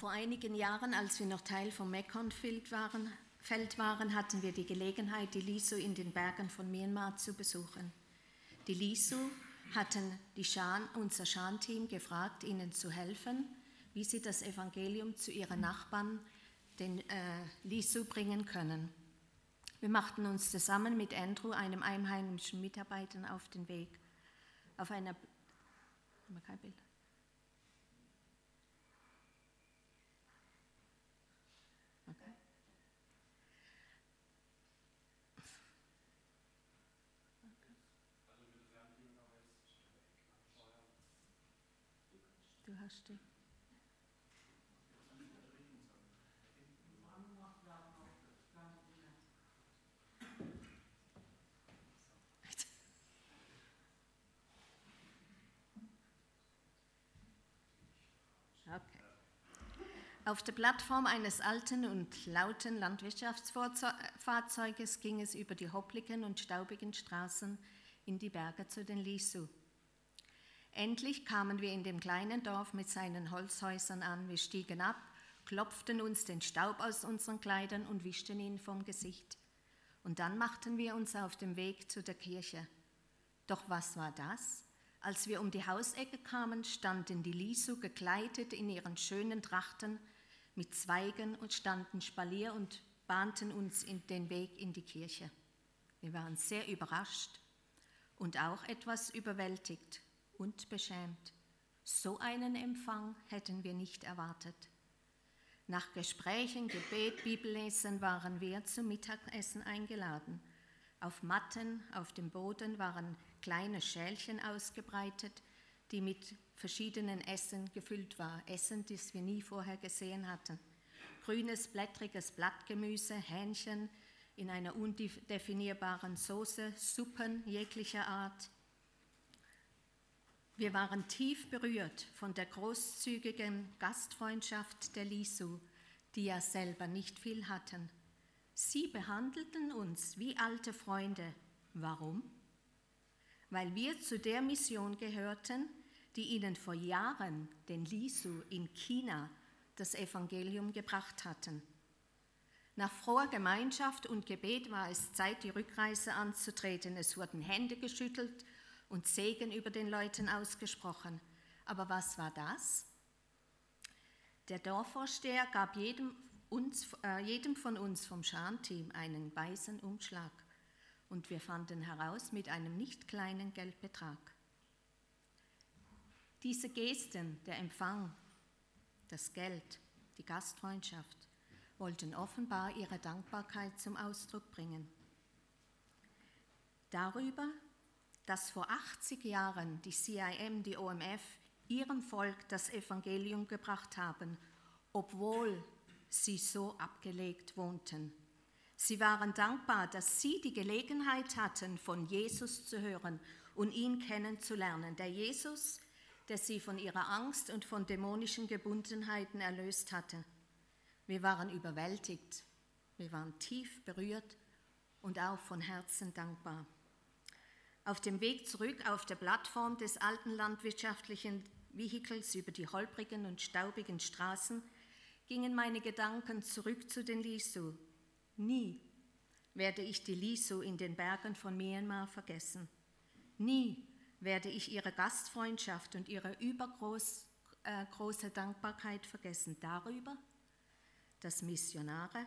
Vor einigen Jahren, als wir noch Teil vom Mekong-Feld waren, Feld waren, hatten wir die Gelegenheit, die Lisu in den Bergen von Myanmar zu besuchen. Die Lisu hatten die Schan, unser Schan-Team gefragt, ihnen zu helfen, wie sie das Evangelium zu ihren Nachbarn, den äh, Lisu, bringen können. Wir machten uns zusammen mit Andrew, einem einheimischen Mitarbeiter, auf den Weg. Auf einer. Kein Bild? Okay. Okay. Auf der Plattform eines alten und lauten Landwirtschaftsfahrzeuges ging es über die hoppligen und staubigen Straßen in die Berge zu den Lisu. Endlich kamen wir in dem kleinen Dorf mit seinen Holzhäusern an. Wir stiegen ab, klopften uns den Staub aus unseren Kleidern und wischten ihn vom Gesicht. Und dann machten wir uns auf den Weg zu der Kirche. Doch was war das? Als wir um die Hausecke kamen, standen die Lisu gekleidet in ihren schönen Trachten mit Zweigen und standen Spalier und bahnten uns den Weg in die Kirche. Wir waren sehr überrascht und auch etwas überwältigt und beschämt. So einen Empfang hätten wir nicht erwartet. Nach Gesprächen, Gebet, Bibellesen waren wir zum Mittagessen eingeladen. Auf Matten auf dem Boden waren kleine Schälchen ausgebreitet, die mit verschiedenen Essen gefüllt war, Essen, das wir nie vorher gesehen hatten. Grünes, blättriges Blattgemüse, Hähnchen in einer undefinierbaren Soße, Suppen jeglicher Art. Wir waren tief berührt von der großzügigen Gastfreundschaft der Lisu, die ja selber nicht viel hatten. Sie behandelten uns wie alte Freunde. Warum? Weil wir zu der Mission gehörten, die ihnen vor Jahren den Lisu in China das Evangelium gebracht hatten. Nach froher Gemeinschaft und Gebet war es Zeit, die Rückreise anzutreten. Es wurden Hände geschüttelt und Segen über den Leuten ausgesprochen. Aber was war das? Der Dorfvorsteher gab jedem, uns, äh, jedem von uns vom Schan-Team einen weißen Umschlag und wir fanden heraus mit einem nicht kleinen Geldbetrag. Diese Gesten, der Empfang, das Geld, die Gastfreundschaft, wollten offenbar ihre Dankbarkeit zum Ausdruck bringen. Darüber dass vor 80 Jahren die CIM, die OMF, ihrem Volk das Evangelium gebracht haben, obwohl sie so abgelegt wohnten. Sie waren dankbar, dass sie die Gelegenheit hatten, von Jesus zu hören und ihn kennenzulernen. Der Jesus, der sie von ihrer Angst und von dämonischen Gebundenheiten erlöst hatte. Wir waren überwältigt, wir waren tief berührt und auch von Herzen dankbar. Auf dem Weg zurück auf der Plattform des alten landwirtschaftlichen Vehikels über die holprigen und staubigen Straßen gingen meine Gedanken zurück zu den Lisu. Nie werde ich die Lisu in den Bergen von Myanmar vergessen. Nie werde ich ihre Gastfreundschaft und ihre übergroße äh, Dankbarkeit vergessen darüber, dass Missionare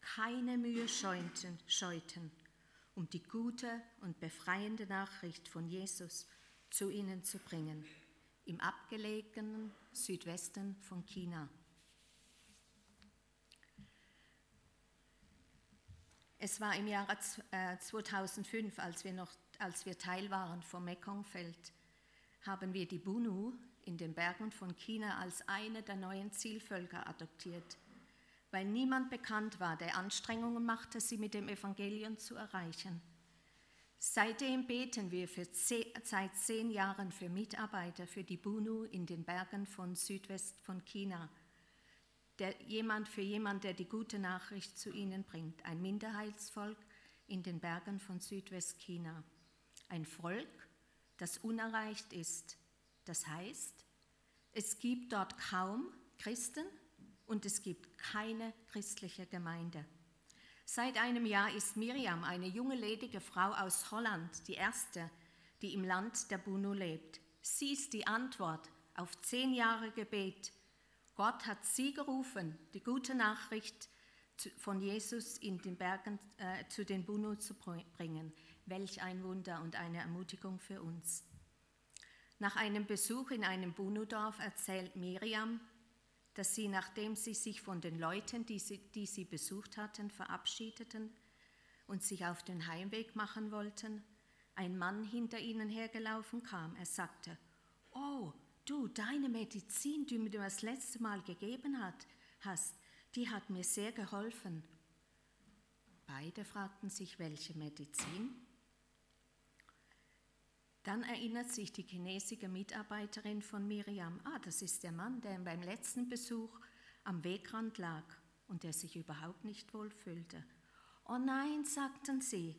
keine Mühe scheuten, scheuten um die gute und befreiende Nachricht von Jesus zu ihnen zu bringen, im abgelegenen Südwesten von China. Es war im Jahre 2005, äh, als wir, noch, als wir Teil waren vom Mekongfeld, haben wir die Bunu in den Bergen von China als eine der neuen Zielvölker adoptiert weil niemand bekannt war, der Anstrengungen machte, sie mit dem Evangelium zu erreichen. Seitdem beten wir zehn, seit zehn Jahren für Mitarbeiter für die Bunu in den Bergen von Südwest von China. Der, jemand für jemand, der die gute Nachricht zu ihnen bringt. Ein Minderheitsvolk in den Bergen von Südwestchina. Ein Volk, das unerreicht ist. Das heißt, es gibt dort kaum Christen und es gibt keine christliche Gemeinde. Seit einem Jahr ist Miriam, eine junge ledige Frau aus Holland, die erste, die im Land der Bunu lebt. Sie ist die Antwort auf zehn Jahre Gebet. Gott hat sie gerufen, die gute Nachricht von Jesus in den Bergen äh, zu den Bunu zu bringen. Welch ein Wunder und eine Ermutigung für uns. Nach einem Besuch in einem Bunu-Dorf erzählt Miriam, dass sie, nachdem sie sich von den Leuten, die sie, die sie besucht hatten, verabschiedeten und sich auf den Heimweg machen wollten, ein Mann hinter ihnen hergelaufen kam. Er sagte, oh, du, deine Medizin, die mir das letzte Mal gegeben hat, hast, die hat mir sehr geholfen. Beide fragten sich, welche Medizin? Dann erinnert sich die chinesische Mitarbeiterin von Miriam, ah, das ist der Mann, der beim letzten Besuch am Wegrand lag und der sich überhaupt nicht wohlfühlte. Oh nein, sagten sie,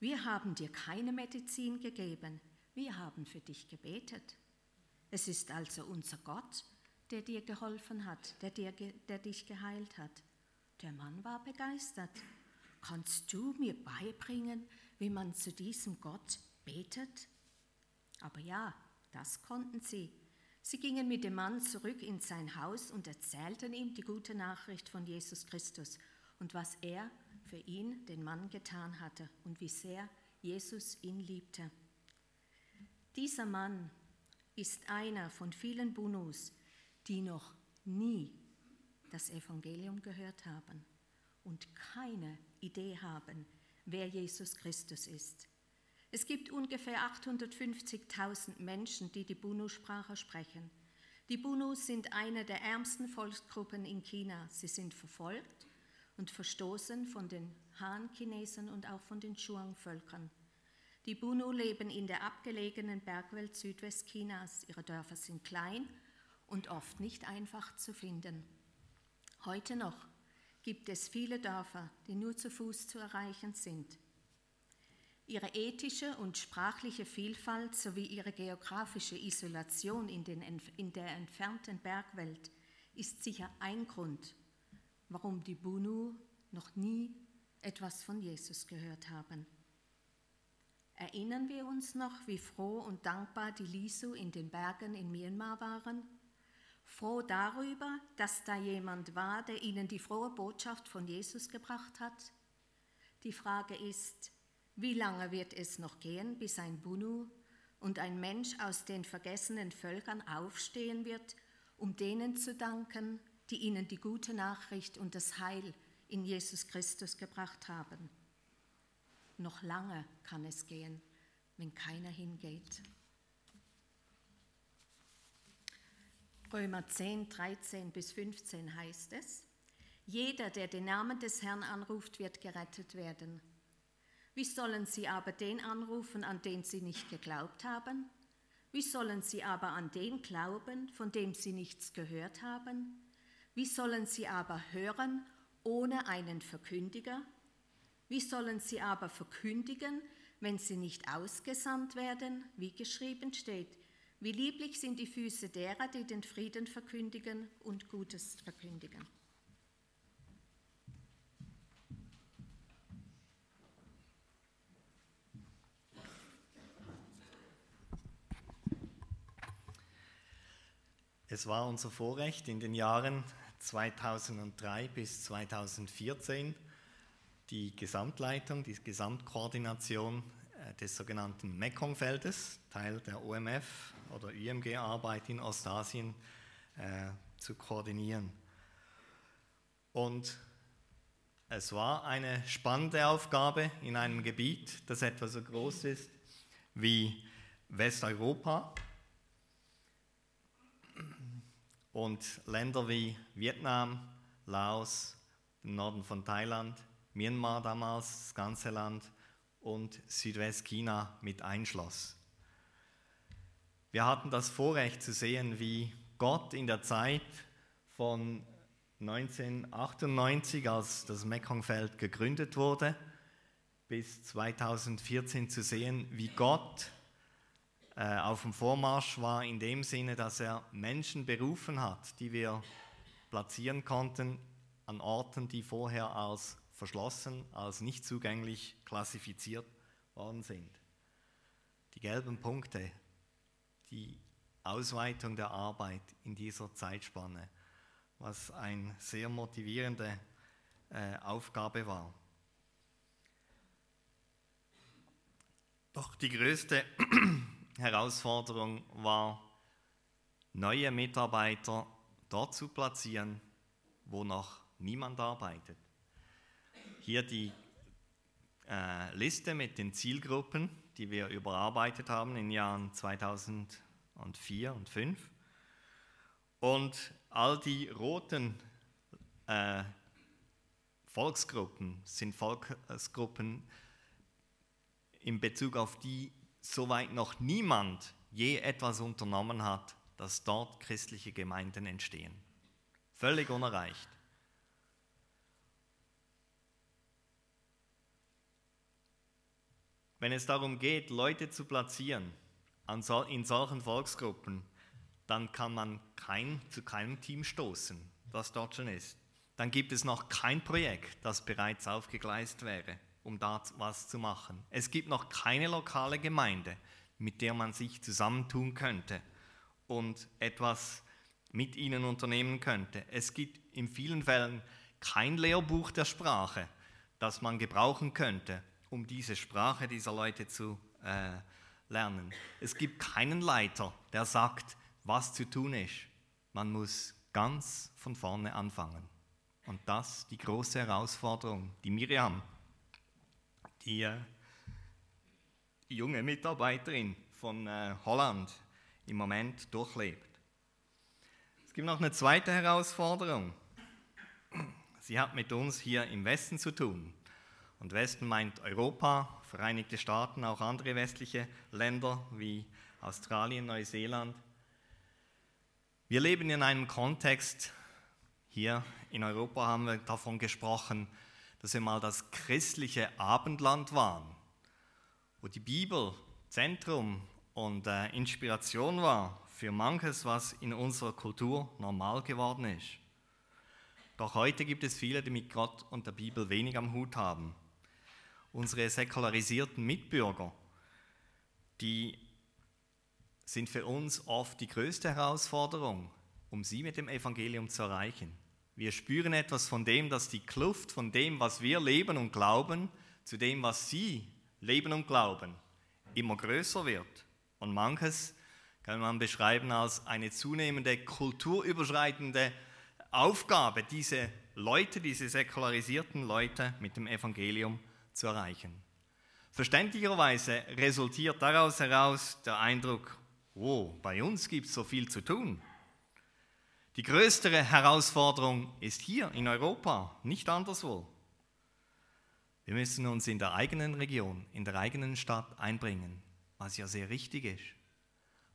wir haben dir keine Medizin gegeben, wir haben für dich gebetet. Es ist also unser Gott, der dir geholfen hat, der, dir, der dich geheilt hat. Der Mann war begeistert. Kannst du mir beibringen, wie man zu diesem Gott betet? Aber ja, das konnten sie. Sie gingen mit dem Mann zurück in sein Haus und erzählten ihm die gute Nachricht von Jesus Christus und was er für ihn, den Mann, getan hatte und wie sehr Jesus ihn liebte. Dieser Mann ist einer von vielen Bunus, die noch nie das Evangelium gehört haben und keine Idee haben, wer Jesus Christus ist. Es gibt ungefähr 850.000 Menschen, die die Bunu-Sprache sprechen. Die Bunus sind eine der ärmsten Volksgruppen in China. Sie sind verfolgt und verstoßen von den Han-Chinesen und auch von den Shuang-Völkern. Die Bunu leben in der abgelegenen Bergwelt Südwestchinas. Ihre Dörfer sind klein und oft nicht einfach zu finden. Heute noch gibt es viele Dörfer, die nur zu Fuß zu erreichen sind. Ihre ethische und sprachliche Vielfalt sowie ihre geografische Isolation in, den, in der entfernten Bergwelt ist sicher ein Grund, warum die Bunu noch nie etwas von Jesus gehört haben. Erinnern wir uns noch, wie froh und dankbar die Lisu in den Bergen in Myanmar waren? Froh darüber, dass da jemand war, der ihnen die frohe Botschaft von Jesus gebracht hat? Die Frage ist, wie lange wird es noch gehen, bis ein Bunu und ein Mensch aus den vergessenen Völkern aufstehen wird, um denen zu danken, die ihnen die gute Nachricht und das Heil in Jesus Christus gebracht haben? Noch lange kann es gehen, wenn keiner hingeht. Römer 10, 13 bis 15 heißt es, jeder, der den Namen des Herrn anruft, wird gerettet werden. Wie sollen sie aber den anrufen, an den sie nicht geglaubt haben? Wie sollen sie aber an den glauben, von dem sie nichts gehört haben? Wie sollen sie aber hören ohne einen Verkündiger? Wie sollen sie aber verkündigen, wenn sie nicht ausgesandt werden, wie geschrieben steht? Wie lieblich sind die Füße derer, die den Frieden verkündigen und Gutes verkündigen. Es war unser Vorrecht in den Jahren 2003 bis 2014 die Gesamtleitung, die Gesamtkoordination äh, des sogenannten Mekong-Feldes, Teil der OMF oder IMG-Arbeit in Ostasien, äh, zu koordinieren. Und es war eine spannende Aufgabe in einem Gebiet, das etwa so groß ist wie Westeuropa und Länder wie Vietnam, Laos, im Norden von Thailand, Myanmar damals, das ganze Land und Südwestchina mit einschloss. Wir hatten das Vorrecht zu sehen, wie Gott in der Zeit von 1998, als das Mekongfeld gegründet wurde, bis 2014 zu sehen, wie Gott äh, auf dem Vormarsch war in dem Sinne, dass er Menschen berufen hat, die wir platzieren konnten an Orten, die vorher als verschlossen, als nicht zugänglich klassifiziert worden sind. Die gelben Punkte, die Ausweitung der Arbeit in dieser Zeitspanne, was eine sehr motivierende äh, Aufgabe war. Doch die größte Herausforderung war, neue Mitarbeiter dort zu platzieren, wo noch niemand arbeitet. Hier die äh, Liste mit den Zielgruppen, die wir überarbeitet haben in den Jahren 2004 und 2005. Und all die roten äh, Volksgruppen sind Volksgruppen in Bezug auf die soweit noch niemand je etwas unternommen hat, dass dort christliche Gemeinden entstehen. Völlig unerreicht. Wenn es darum geht, Leute zu platzieren in solchen Volksgruppen, dann kann man kein, zu keinem Team stoßen, das dort schon ist. Dann gibt es noch kein Projekt, das bereits aufgegleist wäre, um da was zu machen. Es gibt noch keine lokale Gemeinde, mit der man sich zusammentun könnte und etwas mit ihnen unternehmen könnte. Es gibt in vielen Fällen kein Lehrbuch der Sprache, das man gebrauchen könnte, um diese Sprache dieser Leute zu äh, lernen. Es gibt keinen Leiter, der sagt, was zu tun ist. Man muss ganz von vorne anfangen. Und das die große Herausforderung, die Miriam, die äh, junge Mitarbeiterin von äh, Holland im Moment durchlebt. Es gibt noch eine zweite Herausforderung. Sie hat mit uns hier im Westen zu tun. Und Westen meint Europa, Vereinigte Staaten, auch andere westliche Länder wie Australien, Neuseeland. Wir leben in einem Kontext, hier in Europa haben wir davon gesprochen, dass wir mal das christliche Abendland waren, wo die Bibel Zentrum und äh, Inspiration war für manches, was in unserer Kultur normal geworden ist. Doch heute gibt es viele, die mit Gott und der Bibel wenig am Hut haben unsere säkularisierten Mitbürger, die sind für uns oft die größte Herausforderung, um sie mit dem Evangelium zu erreichen. Wir spüren etwas von dem, dass die Kluft von dem, was wir leben und glauben, zu dem, was sie leben und glauben, immer größer wird. Und manches kann man beschreiben als eine zunehmende kulturüberschreitende Aufgabe, diese Leute, diese säkularisierten Leute mit dem Evangelium zu erreichen. Verständlicherweise resultiert daraus heraus der Eindruck, oh, bei uns gibt es so viel zu tun. Die größere Herausforderung ist hier in Europa, nicht anderswo. Wir müssen uns in der eigenen Region, in der eigenen Stadt einbringen, was ja sehr richtig ist,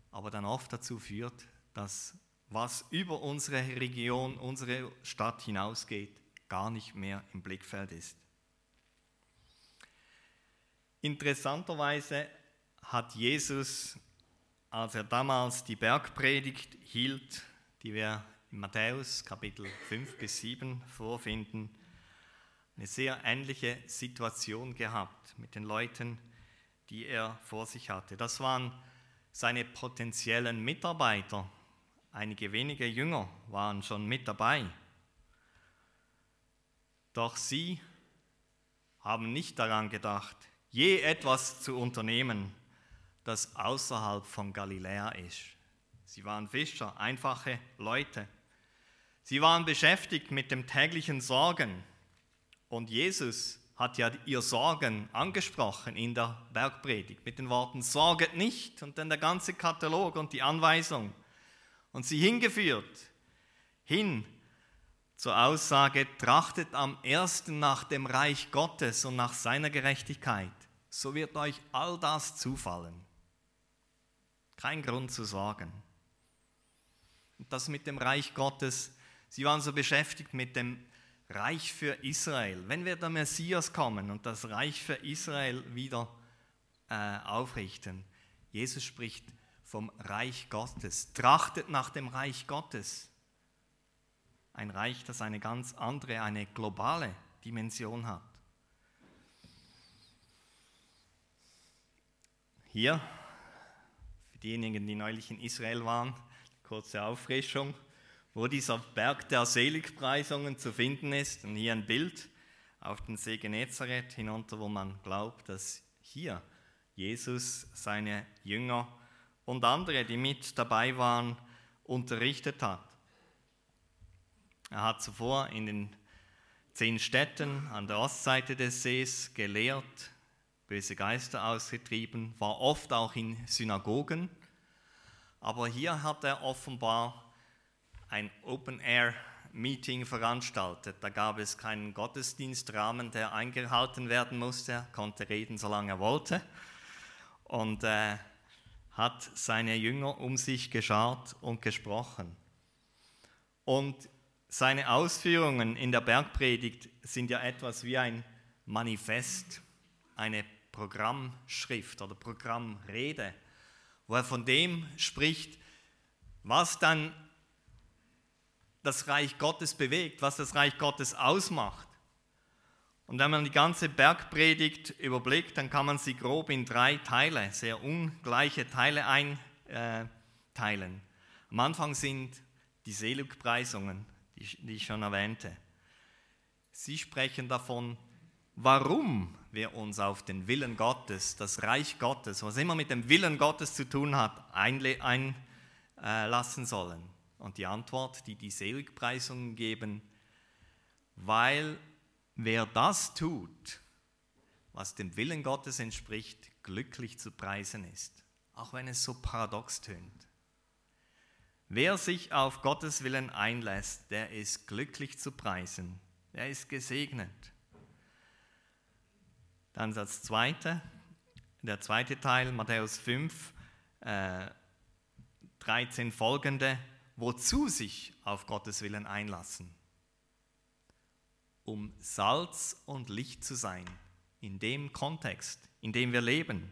aber dann oft dazu führt, dass was über unsere Region, unsere Stadt hinausgeht, gar nicht mehr im Blickfeld ist. Interessanterweise hat Jesus, als er damals die Bergpredigt hielt, die wir in Matthäus Kapitel 5 bis 7 vorfinden, eine sehr ähnliche Situation gehabt mit den Leuten, die er vor sich hatte. Das waren seine potenziellen Mitarbeiter. Einige wenige Jünger waren schon mit dabei. Doch sie haben nicht daran gedacht, je etwas zu unternehmen, das außerhalb von Galiläa ist. Sie waren Fischer, einfache Leute. Sie waren beschäftigt mit dem täglichen Sorgen. Und Jesus hat ja ihr Sorgen angesprochen in der Bergpredigt mit den Worten, sorget nicht und dann der ganze Katalog und die Anweisung. Und sie hingeführt hin zur Aussage, trachtet am ersten nach dem Reich Gottes und nach seiner Gerechtigkeit so wird euch all das zufallen. Kein Grund zu sorgen. Und das mit dem Reich Gottes, sie waren so beschäftigt mit dem Reich für Israel. Wenn wir der Messias kommen und das Reich für Israel wieder äh, aufrichten, Jesus spricht vom Reich Gottes. Trachtet nach dem Reich Gottes. Ein Reich, das eine ganz andere, eine globale Dimension hat. Hier, für diejenigen, die neulich in Israel waren, kurze Auffrischung, wo dieser Berg der Seligpreisungen zu finden ist. Und hier ein Bild auf den See Genezareth hinunter, wo man glaubt, dass hier Jesus seine Jünger und andere, die mit dabei waren, unterrichtet hat. Er hat zuvor in den zehn Städten an der Ostseite des Sees gelehrt, böse Geister ausgetrieben, war oft auch in Synagogen. Aber hier hat er offenbar ein Open-Air-Meeting veranstaltet. Da gab es keinen Gottesdienstrahmen, der eingehalten werden musste. Er konnte reden, solange er wollte. Und äh, hat seine Jünger um sich geschart und gesprochen. Und seine Ausführungen in der Bergpredigt sind ja etwas wie ein Manifest, eine Programmschrift oder Programmrede, wo er von dem spricht, was dann das Reich Gottes bewegt, was das Reich Gottes ausmacht. Und wenn man die ganze Bergpredigt überblickt, dann kann man sie grob in drei Teile, sehr ungleiche Teile einteilen. Am Anfang sind die Seligpreisungen, die ich schon erwähnte. Sie sprechen davon, warum wir uns auf den Willen Gottes, das Reich Gottes, was immer mit dem Willen Gottes zu tun hat, einlassen sollen. Und die Antwort, die die Seligpreisungen geben, weil wer das tut, was dem Willen Gottes entspricht, glücklich zu preisen ist, auch wenn es so paradox tönt. Wer sich auf Gottes Willen einlässt, der ist glücklich zu preisen, der ist gesegnet. Dann das zweite, der zweite Teil, Matthäus 5, äh, 13 folgende, wozu sich auf Gottes Willen einlassen. Um Salz und Licht zu sein, in dem Kontext, in dem wir leben.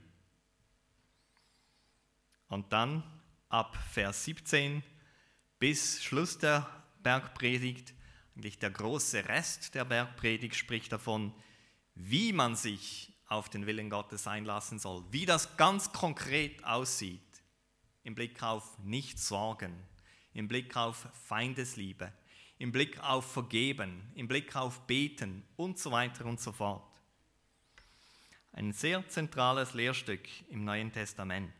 Und dann ab Vers 17 bis Schluss der Bergpredigt, eigentlich der große Rest der Bergpredigt spricht davon, wie man sich auf den Willen Gottes einlassen soll, wie das ganz konkret aussieht, im Blick auf Nichtsorgen, im Blick auf Feindesliebe, im Blick auf Vergeben, im Blick auf Beten und so weiter und so fort. Ein sehr zentrales Lehrstück im Neuen Testament.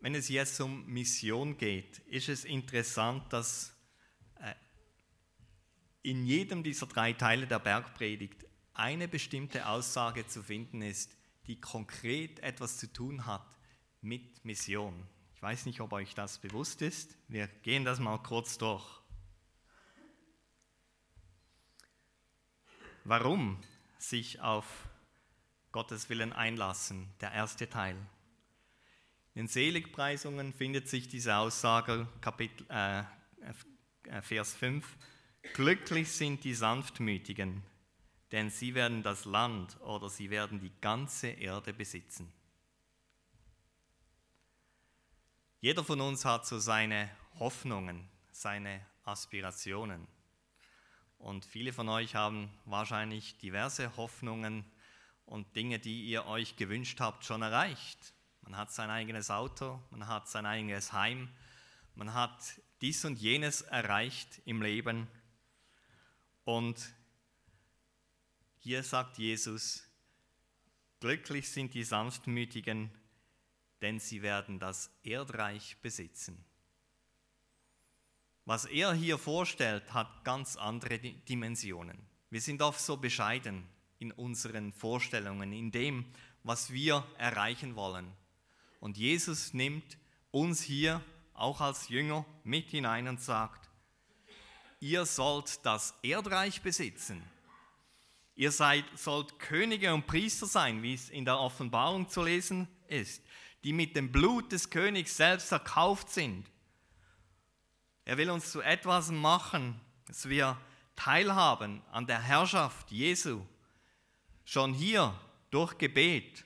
Wenn es jetzt um Mission geht, ist es interessant, dass in jedem dieser drei Teile der Bergpredigt eine bestimmte Aussage zu finden ist, die konkret etwas zu tun hat mit Mission. Ich weiß nicht, ob euch das bewusst ist. Wir gehen das mal kurz durch. Warum sich auf Gottes Willen einlassen? Der erste Teil. In den Seligpreisungen findet sich diese Aussage, Kapitel, äh, Vers 5. Glücklich sind die Sanftmütigen, denn sie werden das Land oder sie werden die ganze Erde besitzen. Jeder von uns hat so seine Hoffnungen, seine Aspirationen. Und viele von euch haben wahrscheinlich diverse Hoffnungen und Dinge, die ihr euch gewünscht habt, schon erreicht. Man hat sein eigenes Auto, man hat sein eigenes Heim, man hat dies und jenes erreicht im Leben und hier sagt Jesus, glücklich sind die Sanftmütigen, denn sie werden das Erdreich besitzen. Was er hier vorstellt, hat ganz andere Dimensionen. Wir sind oft so bescheiden in unseren Vorstellungen, in dem, was wir erreichen wollen. Und Jesus nimmt uns hier auch als Jünger mit hinein und sagt, ihr sollt das Erdreich besitzen. Ihr seid, sollt Könige und Priester sein, wie es in der Offenbarung zu lesen ist, die mit dem Blut des Königs selbst erkauft sind. Er will uns zu etwas machen, dass wir teilhaben an der Herrschaft Jesu, schon hier durch Gebet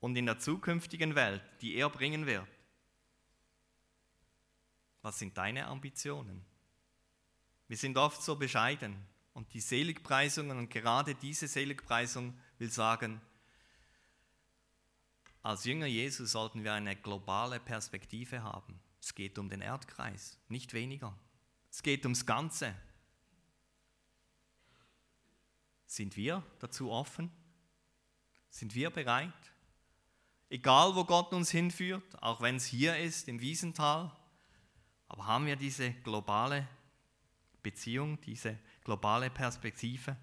und in der zukünftigen Welt, die er bringen wird. Was sind deine Ambitionen? Wir sind oft so bescheiden und die Seligpreisungen und gerade diese Seligpreisung will sagen, als Jünger Jesus sollten wir eine globale Perspektive haben. Es geht um den Erdkreis, nicht weniger. Es geht ums Ganze. Sind wir dazu offen? Sind wir bereit? Egal, wo Gott uns hinführt, auch wenn es hier ist, im Wiesental, aber haben wir diese globale Beziehung, diese globale Perspektive?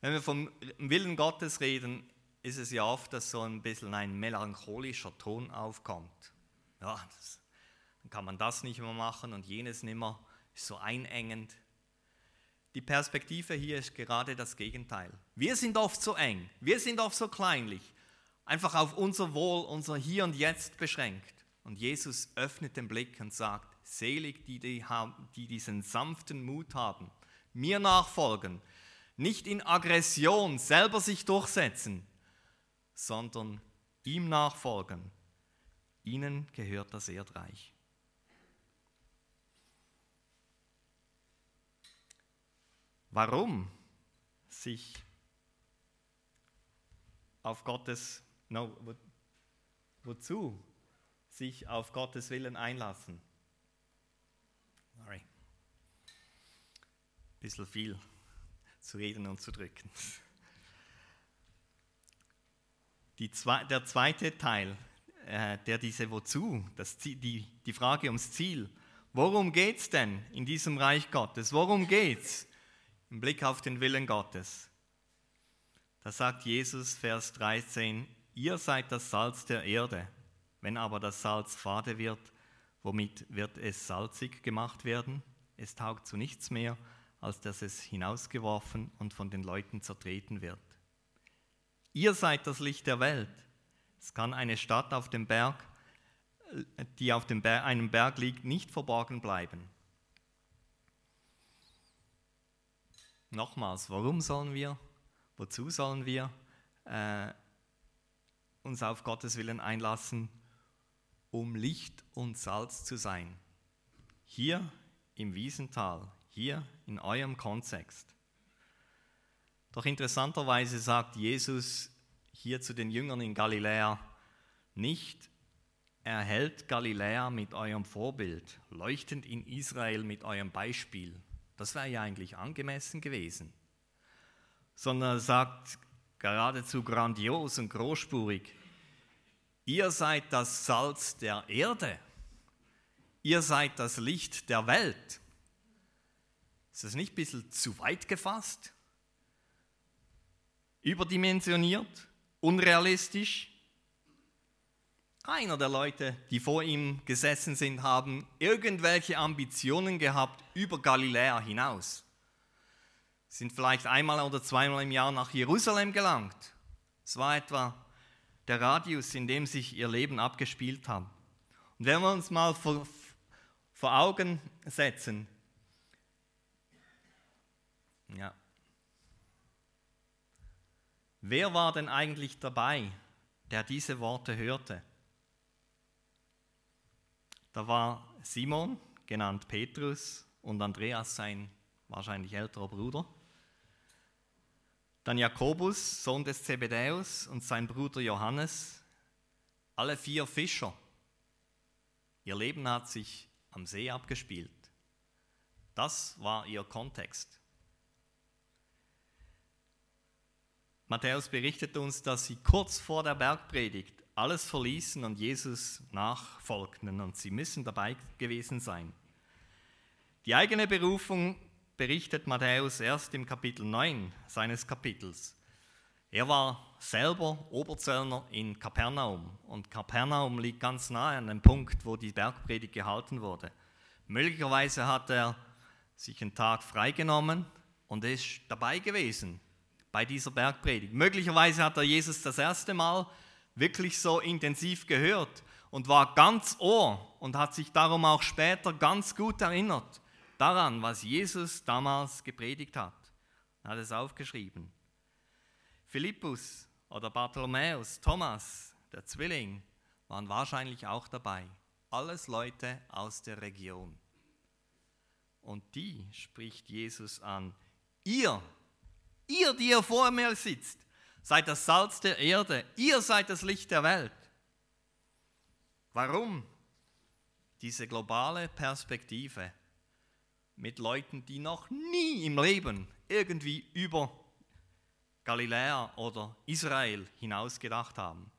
Wenn wir vom Willen Gottes reden, ist es ja oft, dass so ein bisschen ein melancholischer Ton aufkommt. Ja, das, dann kann man das nicht mehr machen und jenes nicht mehr, ist so einengend. Die Perspektive hier ist gerade das Gegenteil. Wir sind oft so eng, wir sind oft so kleinlich, einfach auf unser Wohl, unser Hier und Jetzt beschränkt. Und Jesus öffnet den Blick und sagt, selig die, die, die diesen sanften Mut haben, mir nachfolgen, nicht in Aggression selber sich durchsetzen, sondern ihm nachfolgen. Ihnen gehört das Erdreich. Warum sich auf Gottes, no, wo, wozu sich auf Gottes Willen einlassen? Bisschen viel zu reden und zu drücken. Zwei, der zweite Teil, äh, der diese Wozu, das, die, die Frage ums Ziel. Worum geht es denn in diesem Reich Gottes? Worum geht es im Blick auf den Willen Gottes? Da sagt Jesus, Vers 13, ihr seid das Salz der Erde. Wenn aber das Salz fade wird, womit wird es salzig gemacht werden? Es taugt zu nichts mehr, als dass es hinausgeworfen und von den Leuten zertreten wird. Ihr seid das Licht der Welt. Es kann eine Stadt auf dem Berg, die auf dem Berg, einem Berg liegt, nicht verborgen bleiben. Nochmals, warum sollen wir, wozu sollen wir äh, uns auf Gottes Willen einlassen? Um Licht und Salz zu sein. Hier im Wiesental, hier in eurem Kontext. Doch interessanterweise sagt Jesus hier zu den Jüngern in Galiläa nicht, erhält Galiläa mit eurem Vorbild, leuchtend in Israel mit eurem Beispiel. Das wäre ja eigentlich angemessen gewesen. Sondern er sagt geradezu grandios und großspurig, ihr seid das Salz der Erde, ihr seid das Licht der Welt. Ist das nicht ein bisschen zu weit gefasst? überdimensioniert, unrealistisch. Keiner der Leute, die vor ihm gesessen sind, haben irgendwelche Ambitionen gehabt über Galiläa hinaus. Sind vielleicht einmal oder zweimal im Jahr nach Jerusalem gelangt. Es war etwa der Radius, in dem sich ihr Leben abgespielt hat. Und wenn wir uns mal vor, vor Augen setzen, ja, Wer war denn eigentlich dabei, der diese Worte hörte? Da war Simon, genannt Petrus, und Andreas, sein wahrscheinlich älterer Bruder. Dann Jakobus, Sohn des Zebedäus, und sein Bruder Johannes, alle vier Fischer. Ihr Leben hat sich am See abgespielt. Das war ihr Kontext. Matthäus berichtet uns, dass sie kurz vor der Bergpredigt alles verließen und Jesus nachfolgten und sie müssen dabei gewesen sein. Die eigene Berufung berichtet Matthäus erst im Kapitel 9 seines Kapitels. Er war selber Oberzöllner in Kapernaum und Kapernaum liegt ganz nahe an dem Punkt, wo die Bergpredigt gehalten wurde. Möglicherweise hat er sich einen Tag freigenommen und ist dabei gewesen bei dieser Bergpredigt. Möglicherweise hat er Jesus das erste Mal wirklich so intensiv gehört und war ganz Ohr und hat sich darum auch später ganz gut erinnert daran, was Jesus damals gepredigt hat. Er hat es aufgeschrieben. Philippus oder Bartholomäus, Thomas, der Zwilling, waren wahrscheinlich auch dabei. alles Leute aus der Region. Und die spricht Jesus an. Ihr, ihr, die ihr vor mir sitzt, seid das Salz der Erde, ihr seid das Licht der Welt. Warum? Diese globale Perspektive mit Leuten, die noch nie im Leben irgendwie über Galiläa oder Israel hinausgedacht haben.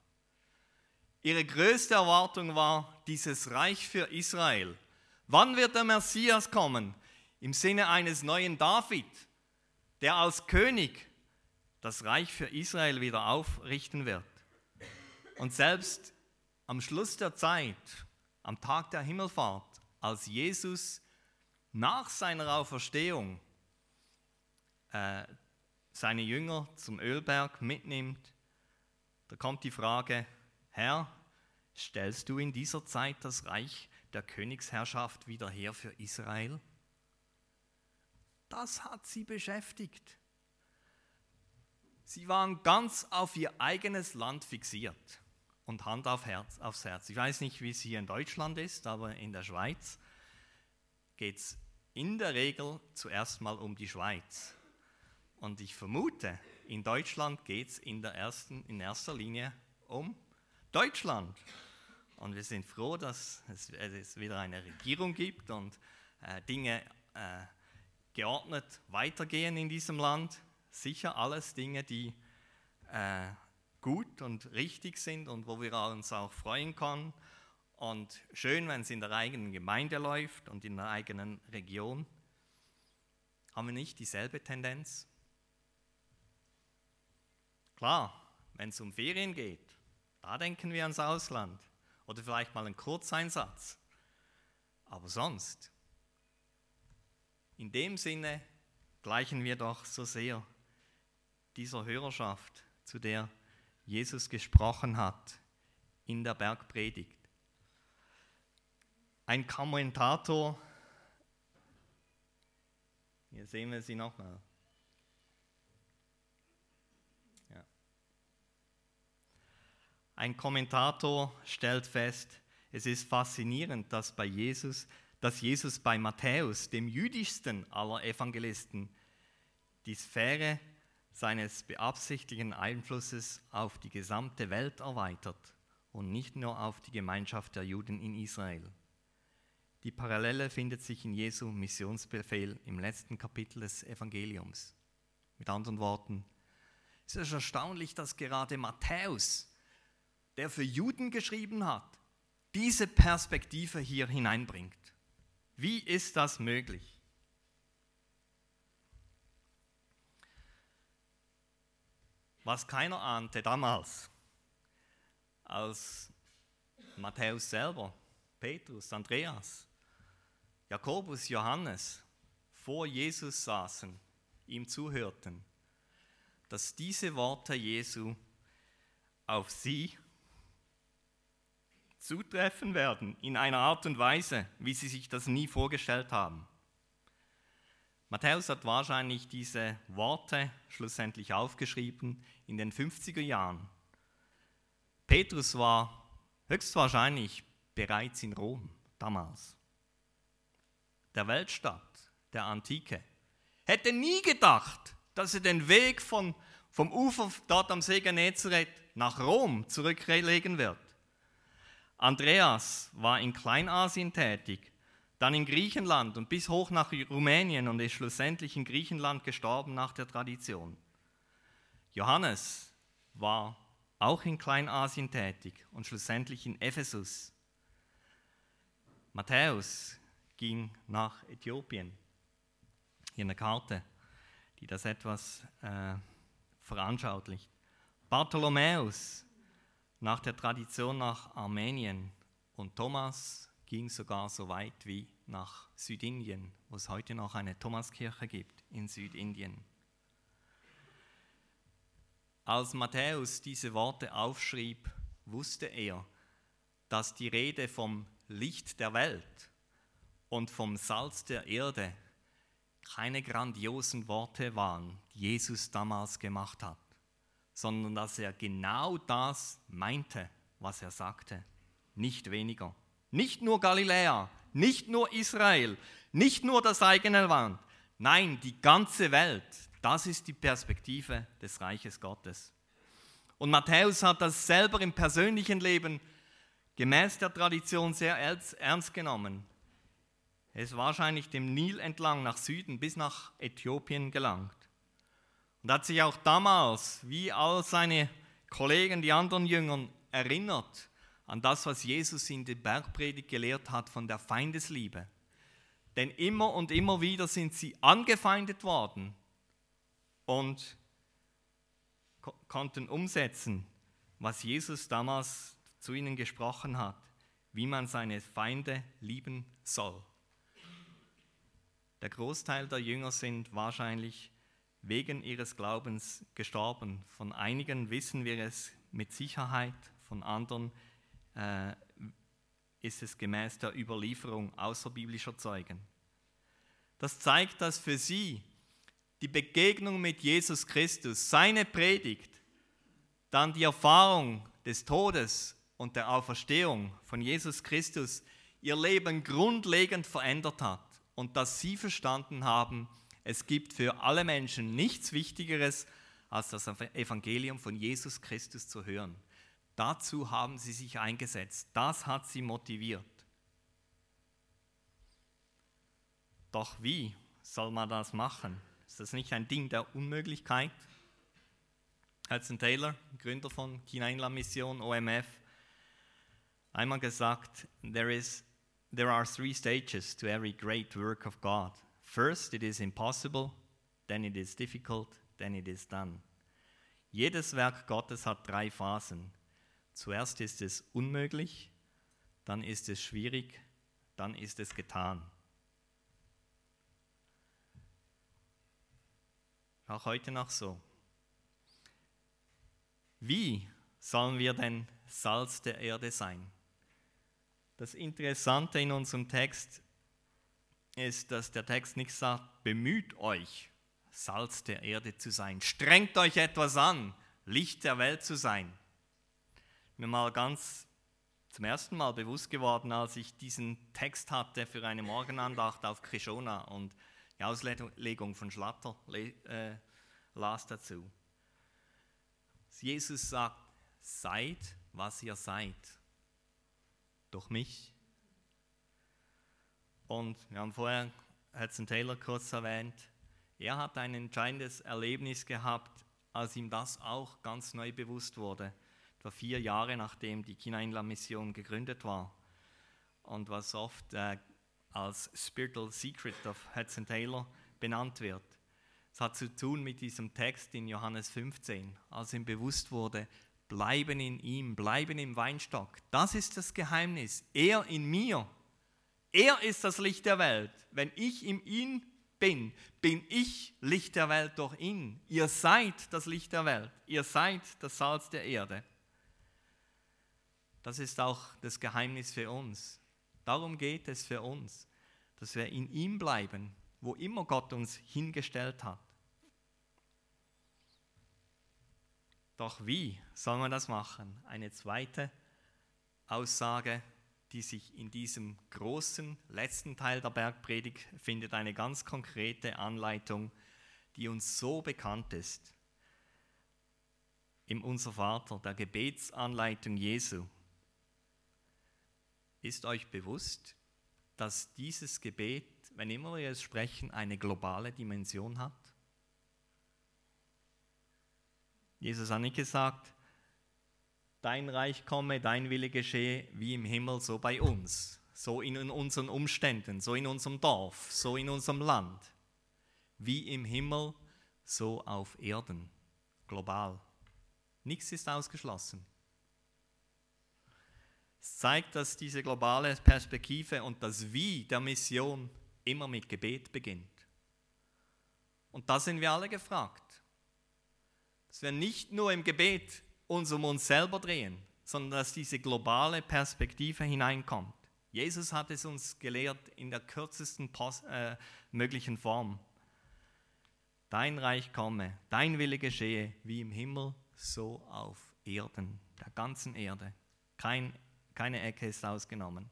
Ihre größte Erwartung war dieses Reich für Israel. Wann wird der Messias kommen? Im Sinne eines neuen David, der als König das Reich für Israel wieder aufrichten wird. Und selbst am Schluss der Zeit, am Tag der Himmelfahrt, als Jesus nach seiner Auferstehung äh, seine Jünger zum Ölberg mitnimmt, da kommt die Frage, Herr, stellst du in dieser Zeit das Reich der Königsherrschaft wieder her für Israel? Das hat sie beschäftigt. Sie waren ganz auf ihr eigenes Land fixiert und Hand auf Herz, aufs Herz. Ich weiß nicht, wie es hier in Deutschland ist, aber in der Schweiz geht es in der Regel zuerst mal um die Schweiz. Und ich vermute, in Deutschland geht es in, in erster Linie um Deutschland. Und wir sind froh, dass es, wieder eine Regierung gibt und äh, Dinge äh, geordnet weitergehen in diesem Land. Sicher alles Dinge, die äh, gut und richtig sind und wo wir uns auch freuen können. Und schön, wenn es in der eigenen Gemeinde läuft und in der eigenen Region. Haben wir nicht dieselbe Tendenz? Klar, wenn es um Ferien geht, da denken wir ans Ausland oder vielleicht mal einen Kurzeinsatz. Aber sonst, in dem Sinne gleichen wir doch so sehr dieser Hörerschaft, zu der Jesus gesprochen hat in der Bergpredigt. Ein Kommentator, hier sehen wir sie nochmal, Ein Kommentator stellt fest, es ist faszinierend, dass bei Jesus, dass Jesus bei Matthäus, dem jüdischsten aller Evangelisten, die Sphäre seines beabsichtigten Einflusses auf die gesamte Welt erweitert und nicht nur auf die Gemeinschaft der Juden in Israel. Die Parallele findet sich in Jesu Missionsbefehl im letzten Kapitel des Evangeliums. Mit anderen Worten, es ist erstaunlich, dass gerade Matthäus, der für Juden geschrieben hat, diese Perspektive hier hineinbringt. Wie ist das möglich? Was keiner ahnte damals, als Matthäus selber, Petrus, Andreas, Jakobus, Johannes vor Jesus saßen, ihm zuhörten, dass diese Worte Jesu auf sie zutreffen werden in einer Art und Weise, wie sie sich das nie vorgestellt haben. Matthäus hat wahrscheinlich diese Worte schlussendlich aufgeschrieben in den 50er Jahren. Petrus war höchstwahrscheinlich bereits in Rom damals, der Weltstadt der Antike. Hätte nie gedacht, dass er den Weg von, vom Ufer dort am See Genezareth nach Rom zurücklegen wird. Andreas war in Kleinasien tätig, dann in Griechenland und bis hoch nach Rumänien und ist schlussendlich in Griechenland gestorben nach der Tradition. Johannes war auch in Kleinasien tätig und schlussendlich in Ephesus. Matthäus ging nach Äthiopien. Hier eine Karte, die das etwas äh, veranschaulicht. Bartholomäus nach der Tradition nach Armenien und Thomas ging sogar so weit wie nach Südindien, wo es heute noch eine Thomaskirche gibt in Südindien. Als Matthäus diese Worte aufschrieb, wusste er, dass die Rede vom Licht der Welt und vom Salz der Erde keine grandiosen Worte waren, die Jesus damals gemacht hat sondern dass er genau das meinte, was er sagte, nicht weniger, Nicht nur Galiläa, nicht nur Israel, nicht nur das eigene Land. Nein, die ganze Welt. Das ist die Perspektive des Reiches Gottes. Und Matthäus hat das selber im persönlichen Leben gemäß der Tradition sehr ernst genommen. Er ist wahrscheinlich dem Nil entlang nach Süden bis nach Äthiopien gelangt. Und hat sich auch damals, wie all seine Kollegen, die anderen Jüngern, erinnert an das, was Jesus in der Bergpredigt gelehrt hat von der Feindesliebe. Denn immer und immer wieder sind sie angefeindet worden und konnten umsetzen, was Jesus damals zu ihnen gesprochen hat, wie man seine Feinde lieben soll. Der Großteil der Jünger sind wahrscheinlich wegen ihres Glaubens gestorben. Von einigen wissen wir es mit Sicherheit, von anderen äh, ist es gemäß der Überlieferung außerbiblischer Zeugen. Das zeigt, dass für sie die Begegnung mit Jesus Christus, seine Predigt, dann die Erfahrung des Todes und der Auferstehung von Jesus Christus ihr Leben grundlegend verändert hat und dass sie verstanden haben, es gibt für alle Menschen nichts Wichtigeres, als das Evangelium von Jesus Christus zu hören. Dazu haben sie sich eingesetzt. Das hat sie motiviert. Doch wie soll man das machen? Ist das nicht ein Ding der Unmöglichkeit? Hudson Taylor, Gründer von China Mission, OMF, einmal gesagt, there, is, there are three stages to every great work of God. First, it is impossible, then it is difficult, then it is done. Jedes Werk Gottes hat drei Phasen. Zuerst ist es unmöglich, dann ist es schwierig, dann ist es getan. Auch heute noch so. Wie sollen wir denn Salz der Erde sein? Das Interessante in unserem Text ist, dass der Text nicht sagt, bemüht euch, Salz der Erde zu sein, strengt euch etwas an, Licht der Welt zu sein mir mal ganz zum ersten Mal bewusst geworden, als ich diesen Text hatte für eine Morgenandacht auf Krishona und die Auslegung von Schlatter äh, las dazu. Jesus sagt, seid, was ihr seid, durch mich. Und wir haben vorher Hudson Taylor kurz erwähnt, er hat ein entscheidendes Erlebnis gehabt, als ihm das auch ganz neu bewusst wurde etwa vier Jahre nachdem die China-Inland-Mission gegründet war und was oft äh, als Spiritual Secret of Hudson Taylor benannt wird. Es hat zu tun mit diesem Text in Johannes 15, als ihm bewusst wurde, bleiben in ihm, bleiben im Weinstock. Das ist das Geheimnis. Er in mir. Er ist das Licht der Welt. Wenn ich in ihm bin, bin ich Licht der Welt durch ihn. Ihr seid das Licht der Welt. Ihr seid das Salz der Erde. Das ist auch das Geheimnis für uns. Darum geht es für uns, dass wir in ihm bleiben, wo immer Gott uns hingestellt hat. Doch wie soll man das machen? Eine zweite Aussage, die sich in diesem großen letzten Teil der Bergpredigt findet, eine ganz konkrete Anleitung, die uns so bekannt ist. Im Unser Vater, der Gebetsanleitung Jesu. Ist euch bewusst, dass dieses Gebet, wenn immer wir es sprechen, eine globale Dimension hat? Jesus hat nicht gesagt, dein Reich komme, dein Wille geschehe, wie im Himmel, so bei uns, so in unseren Umständen, so in unserem Dorf, so in unserem Land. Wie im Himmel, so auf Erden, global. Nichts ist ausgeschlossen. Es zeigt, dass diese globale Perspektive und das Wie der Mission immer mit Gebet beginnt. Und da sind wir alle gefragt, dass wir nicht nur im Gebet uns um uns selber drehen, sondern dass diese globale Perspektive hineinkommt. Jesus hat es uns gelehrt in der kürzesten äh, möglichen Form. Dein Reich komme, dein Wille geschehe, wie im Himmel, so auf Erden, der ganzen Erde. Kein, keine Ecke ist ausgenommen.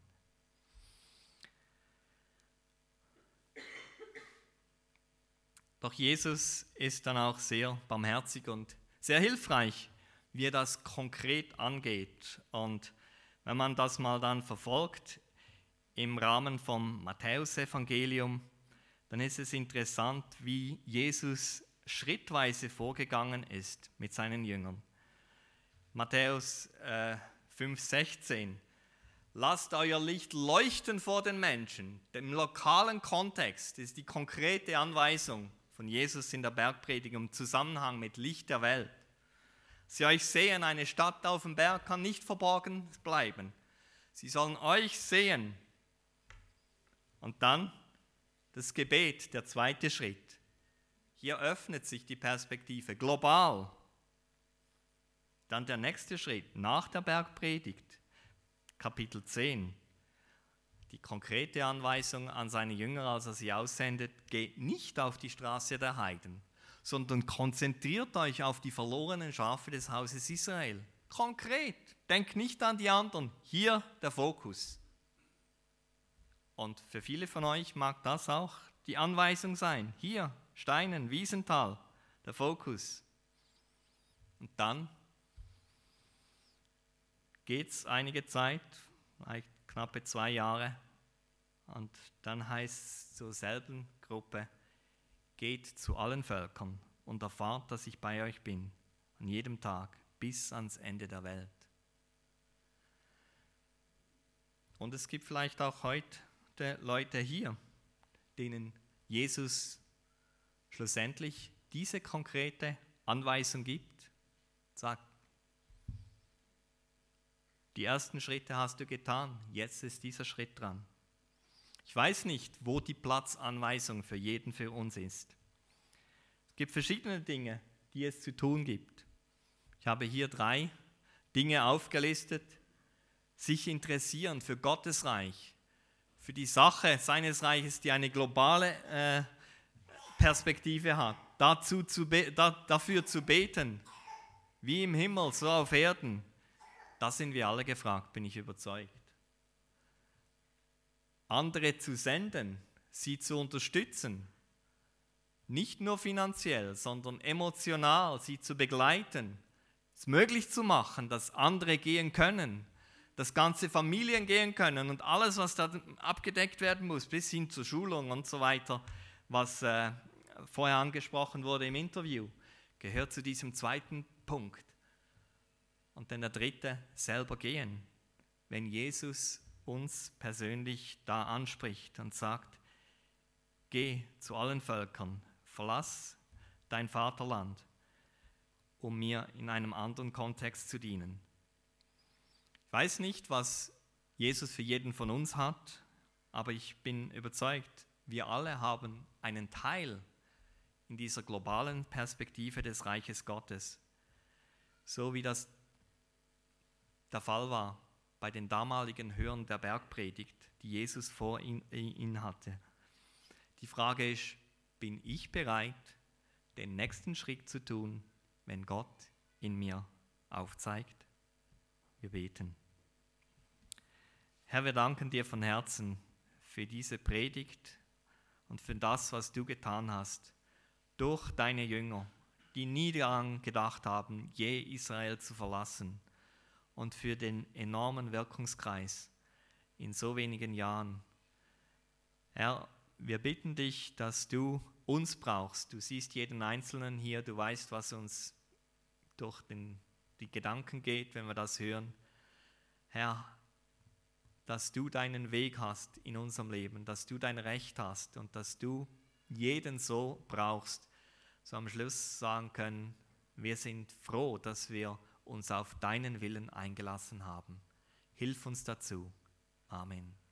Doch Jesus ist dann auch sehr barmherzig und sehr hilfreich wie das konkret angeht. Und wenn man das mal dann verfolgt im Rahmen vom Matthäusevangelium, dann ist es interessant, wie Jesus schrittweise vorgegangen ist mit seinen Jüngern. Matthäus äh, 5,16 Lasst euer Licht leuchten vor den Menschen. Im lokalen Kontext ist die konkrete Anweisung von Jesus in der Bergpredigt im Zusammenhang mit Licht der Welt. Sie euch sehen, eine Stadt auf dem Berg kann nicht verborgen bleiben. Sie sollen euch sehen. Und dann das Gebet, der zweite Schritt. Hier öffnet sich die Perspektive global. Dann der nächste Schritt nach der Bergpredigt. Kapitel 10. Die konkrete Anweisung an seine Jünger, als er sie aussendet, geht nicht auf die Straße der Heiden, sondern konzentriert euch auf die verlorenen Schafe des Hauses Israel. Konkret, denkt nicht an die anderen. Hier der Fokus. Und für viele von euch mag das auch die Anweisung sein. Hier, Steinen, Wiesental, der Fokus. Und dann geht es einige Zeit, knappe zwei Jahre, und dann heißt es zur selben Gruppe, geht zu allen Völkern und erfahrt, dass ich bei euch bin, an jedem Tag bis ans Ende der Welt. Und es gibt vielleicht auch heute Leute hier, denen Jesus schlussendlich diese konkrete Anweisung gibt. Sagt, die ersten Schritte hast du getan, jetzt ist dieser Schritt dran. Ich weiß nicht, wo die Platzanweisung für jeden für uns ist. Es gibt verschiedene Dinge, die es zu tun gibt. Ich habe hier drei Dinge aufgelistet. Sich interessieren für Gottes Reich, für die Sache seines Reiches, die eine globale äh, Perspektive hat. Dazu zu da, dafür zu beten, wie im Himmel, so auf Erden da sind wir alle gefragt, bin ich überzeugt. Andere zu senden, sie zu unterstützen, nicht nur finanziell, sondern emotional, sie zu begleiten, es möglich zu machen, dass andere gehen können, dass ganze Familien gehen können und alles, was da abgedeckt werden muss, bis hin zur Schulung und so weiter, was äh, vorher angesprochen wurde im Interview, gehört zu diesem zweiten Punkt. Und dann der dritte, selber gehen. Wenn Jesus uns persönlich da anspricht und sagt, geh zu allen Völkern, verlass dein Vaterland, um mir in einem anderen Kontext zu dienen. Ich weiß nicht, was Jesus für jeden von uns hat, aber ich bin überzeugt, wir alle haben einen Teil in dieser globalen Perspektive des Reiches Gottes. So wie das der Fall war bei den damaligen Hörern der Bergpredigt, die Jesus vor ihnen hatte. Die Frage ist, bin ich bereit, den nächsten Schritt zu tun, wenn Gott in mir aufzeigt? Wir beten. Herr, wir danken dir von Herzen für diese Predigt und für das, was du getan hast durch deine Jünger, die nie daran gedacht haben, je Israel zu verlassen und für den enormen Wirkungskreis in so wenigen Jahren. Herr, wir bitten dich, dass du uns brauchst. Du siehst jeden Einzelnen hier, du weißt, was uns durch den, die Gedanken geht, wenn wir das hören. Herr, dass du deinen Weg hast in unserem Leben, dass du dein Recht hast und dass du jeden so brauchst, so am Schluss sagen können, wir sind froh, dass wir uns auf deinen Willen eingelassen haben. Hilf uns dazu. Amen.